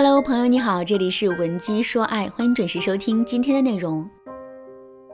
Hello，朋友你好，这里是文姬说爱，欢迎准时收听今天的内容。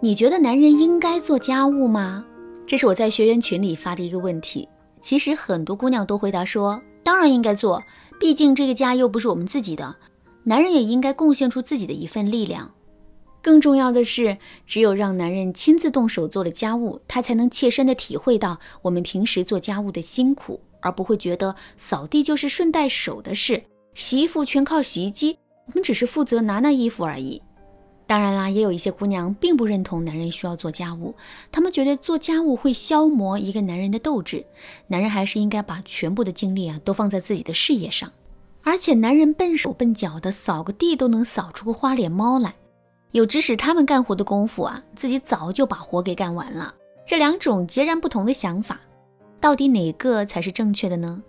你觉得男人应该做家务吗？这是我在学员群里发的一个问题。其实很多姑娘都回答说，当然应该做，毕竟这个家又不是我们自己的，男人也应该贡献出自己的一份力量。更重要的是，只有让男人亲自动手做了家务，他才能切身的体会到我们平时做家务的辛苦，而不会觉得扫地就是顺带手的事，洗衣服全靠洗衣机，我们只是负责拿拿衣服而已。当然啦，也有一些姑娘并不认同男人需要做家务，她们觉得做家务会消磨一个男人的斗志，男人还是应该把全部的精力啊都放在自己的事业上。而且男人笨手笨脚的，扫个地都能扫出个花脸猫来，有指使他们干活的功夫啊，自己早就把活给干完了。这两种截然不同的想法，到底哪个才是正确的呢？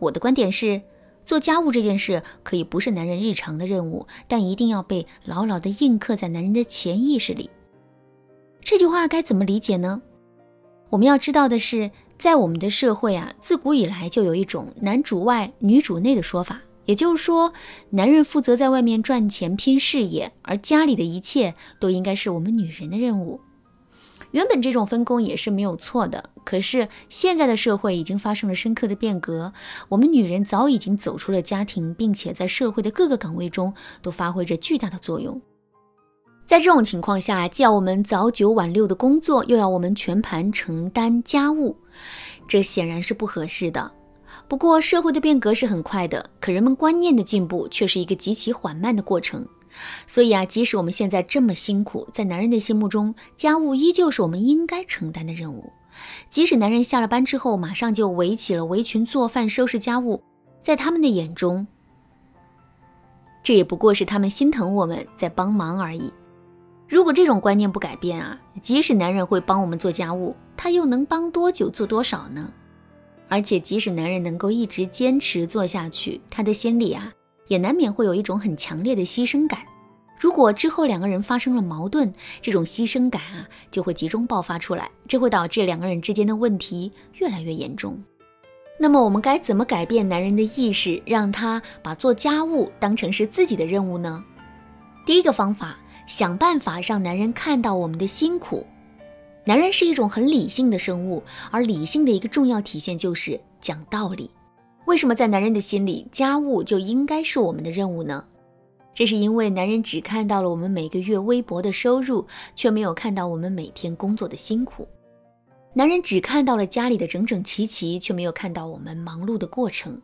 我的观点是。做家务这件事可以不是男人日常的任务，但一定要被牢牢地印刻在男人的潜意识里。这句话该怎么理解呢？我们要知道的是，在我们的社会啊，自古以来就有一种男主外女主内的说法，也就是说，男人负责在外面赚钱拼事业，而家里的一切都应该是我们女人的任务。原本这种分工也是没有错的，可是现在的社会已经发生了深刻的变革，我们女人早已经走出了家庭，并且在社会的各个岗位中都发挥着巨大的作用。在这种情况下，既要我们早九晚六的工作，又要我们全盘承担家务，这显然是不合适的。不过，社会的变革是很快的，可人们观念的进步却是一个极其缓慢的过程。所以啊，即使我们现在这么辛苦，在男人的心目中，家务依旧是我们应该承担的任务。即使男人下了班之后马上就围起了围裙做饭、收拾家务，在他们的眼中，这也不过是他们心疼我们在帮忙而已。如果这种观念不改变啊，即使男人会帮我们做家务，他又能帮多久、做多少呢？而且，即使男人能够一直坚持做下去，他的心里啊。也难免会有一种很强烈的牺牲感。如果之后两个人发生了矛盾，这种牺牲感啊就会集中爆发出来，这会导致两个人之间的问题越来越严重。那么我们该怎么改变男人的意识，让他把做家务当成是自己的任务呢？第一个方法，想办法让男人看到我们的辛苦。男人是一种很理性的生物，而理性的一个重要体现就是讲道理。为什么在男人的心里，家务就应该是我们的任务呢？这是因为男人只看到了我们每个月微薄的收入，却没有看到我们每天工作的辛苦。男人只看到了家里的整整齐齐，却没有看到我们忙碌的过程。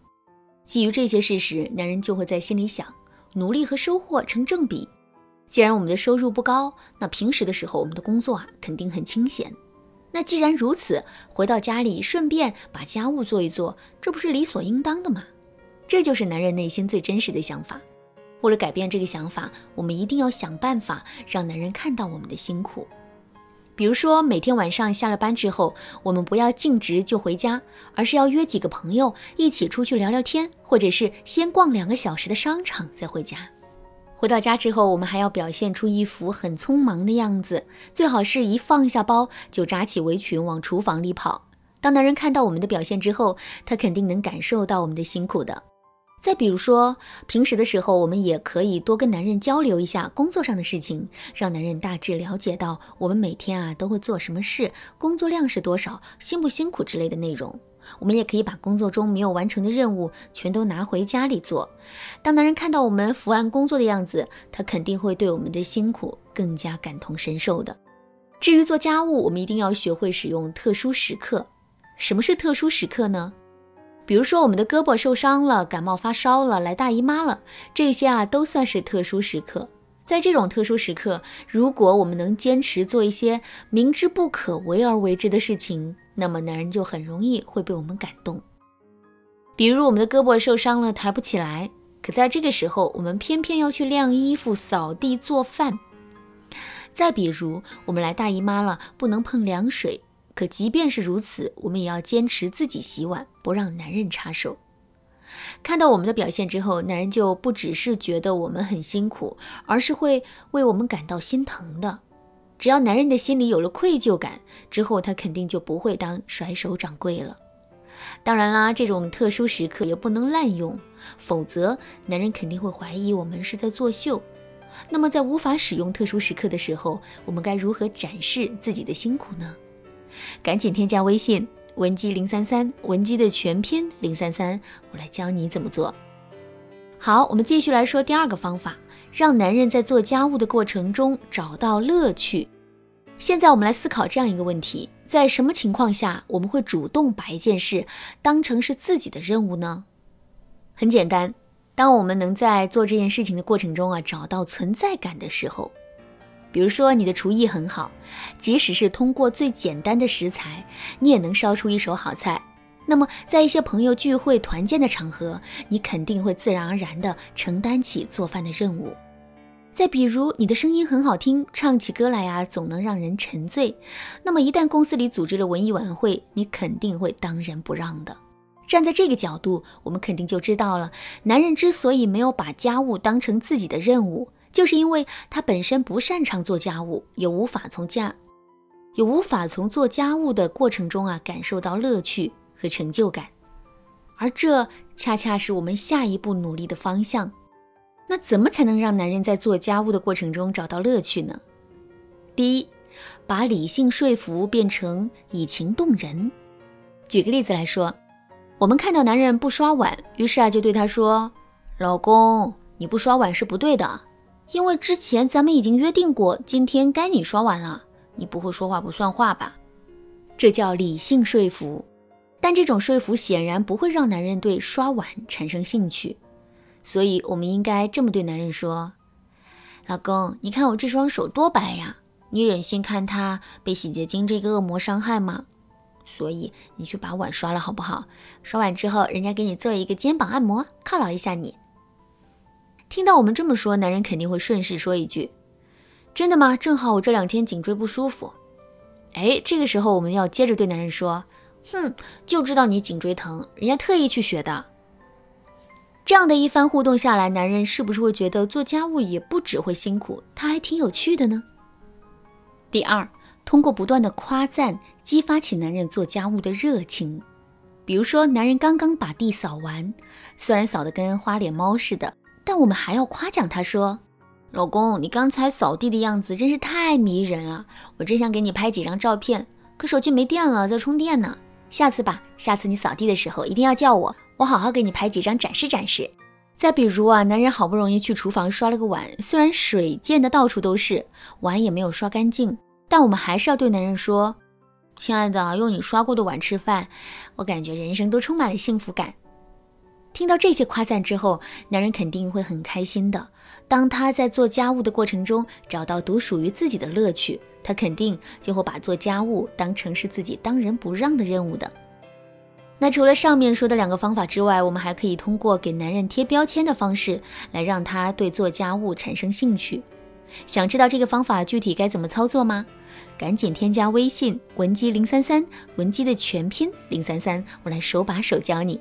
基于这些事实，男人就会在心里想：努力和收获成正比。既然我们的收入不高，那平时的时候我们的工作啊肯定很清闲。那既然如此，回到家里顺便把家务做一做，这不是理所应当的吗？这就是男人内心最真实的想法。为了改变这个想法，我们一定要想办法让男人看到我们的辛苦。比如说，每天晚上下了班之后，我们不要径直就回家，而是要约几个朋友一起出去聊聊天，或者是先逛两个小时的商场再回家。回到家之后，我们还要表现出一副很匆忙的样子，最好是一放下包就扎起围裙往厨房里跑。当男人看到我们的表现之后，他肯定能感受到我们的辛苦的。再比如说，平时的时候，我们也可以多跟男人交流一下工作上的事情，让男人大致了解到我们每天啊都会做什么事，工作量是多少，辛不辛苦之类的内容。我们也可以把工作中没有完成的任务全都拿回家里做。当男人看到我们伏案工作的样子，他肯定会对我们的辛苦更加感同身受的。至于做家务，我们一定要学会使用特殊时刻。什么是特殊时刻呢？比如说我们的胳膊受伤了，感冒发烧了，来大姨妈了，这些啊都算是特殊时刻。在这种特殊时刻，如果我们能坚持做一些明知不可为而为之的事情，那么男人就很容易会被我们感动。比如我们的胳膊受伤了，抬不起来，可在这个时候，我们偏偏要去晾衣服、扫地、做饭。再比如我们来大姨妈了，不能碰凉水，可即便是如此，我们也要坚持自己洗碗，不让男人插手。看到我们的表现之后，男人就不只是觉得我们很辛苦，而是会为我们感到心疼的。只要男人的心里有了愧疚感之后，他肯定就不会当甩手掌柜了。当然啦，这种特殊时刻也不能滥用，否则男人肯定会怀疑我们是在作秀。那么在无法使用特殊时刻的时候，我们该如何展示自己的辛苦呢？赶紧添加微信文姬零三三，文姬的全拼零三三，我来教你怎么做。好，我们继续来说第二个方法，让男人在做家务的过程中找到乐趣。现在我们来思考这样一个问题：在什么情况下我们会主动把一件事当成是自己的任务呢？很简单。当我们能在做这件事情的过程中啊找到存在感的时候，比如说你的厨艺很好，即使是通过最简单的食材，你也能烧出一手好菜。那么在一些朋友聚会团建的场合，你肯定会自然而然地承担起做饭的任务。再比如你的声音很好听，唱起歌来呀总能让人沉醉。那么一旦公司里组织了文艺晚会，你肯定会当仁不让的。站在这个角度，我们肯定就知道了，男人之所以没有把家务当成自己的任务，就是因为他本身不擅长做家务，也无法从家，也无法从做家务的过程中啊感受到乐趣和成就感，而这恰恰是我们下一步努力的方向。那怎么才能让男人在做家务的过程中找到乐趣呢？第一，把理性说服变成以情动人。举个例子来说。我们看到男人不刷碗，于是啊就对他说：“老公，你不刷碗是不对的，因为之前咱们已经约定过，今天该你刷碗了。你不会说话不算话吧？”这叫理性说服，但这种说服显然不会让男人对刷碗产生兴趣。所以，我们应该这么对男人说：“老公，你看我这双手多白呀，你忍心看它被洗洁精这个恶魔伤害吗？”所以你去把碗刷了好不好？刷完之后，人家给你做一个肩膀按摩，犒劳一下你。听到我们这么说，男人肯定会顺势说一句：“真的吗？正好我这两天颈椎不舒服。”哎，这个时候我们要接着对男人说：“哼，就知道你颈椎疼，人家特意去学的。”这样的一番互动下来，男人是不是会觉得做家务也不只会辛苦，他还挺有趣的呢？第二。通过不断的夸赞，激发起男人做家务的热情。比如说，男人刚刚把地扫完，虽然扫得跟花脸猫似的，但我们还要夸奖他说：“老公，你刚才扫地的样子真是太迷人了，我真想给你拍几张照片，可手机没电了，在充电呢。下次吧，下次你扫地的时候一定要叫我，我好好给你拍几张展示展示。”再比如啊，男人好不容易去厨房刷了个碗，虽然水溅的到处都是，碗也没有刷干净。但我们还是要对男人说：“亲爱的，用你刷过的碗吃饭，我感觉人生都充满了幸福感。”听到这些夸赞之后，男人肯定会很开心的。当他在做家务的过程中找到独属于自己的乐趣，他肯定就会把做家务当成是自己当仁不让的任务的。那除了上面说的两个方法之外，我们还可以通过给男人贴标签的方式来让他对做家务产生兴趣。想知道这个方法具体该怎么操作吗？赶紧添加微信文姬零三三，文姬的全拼零三三，我来手把手教你。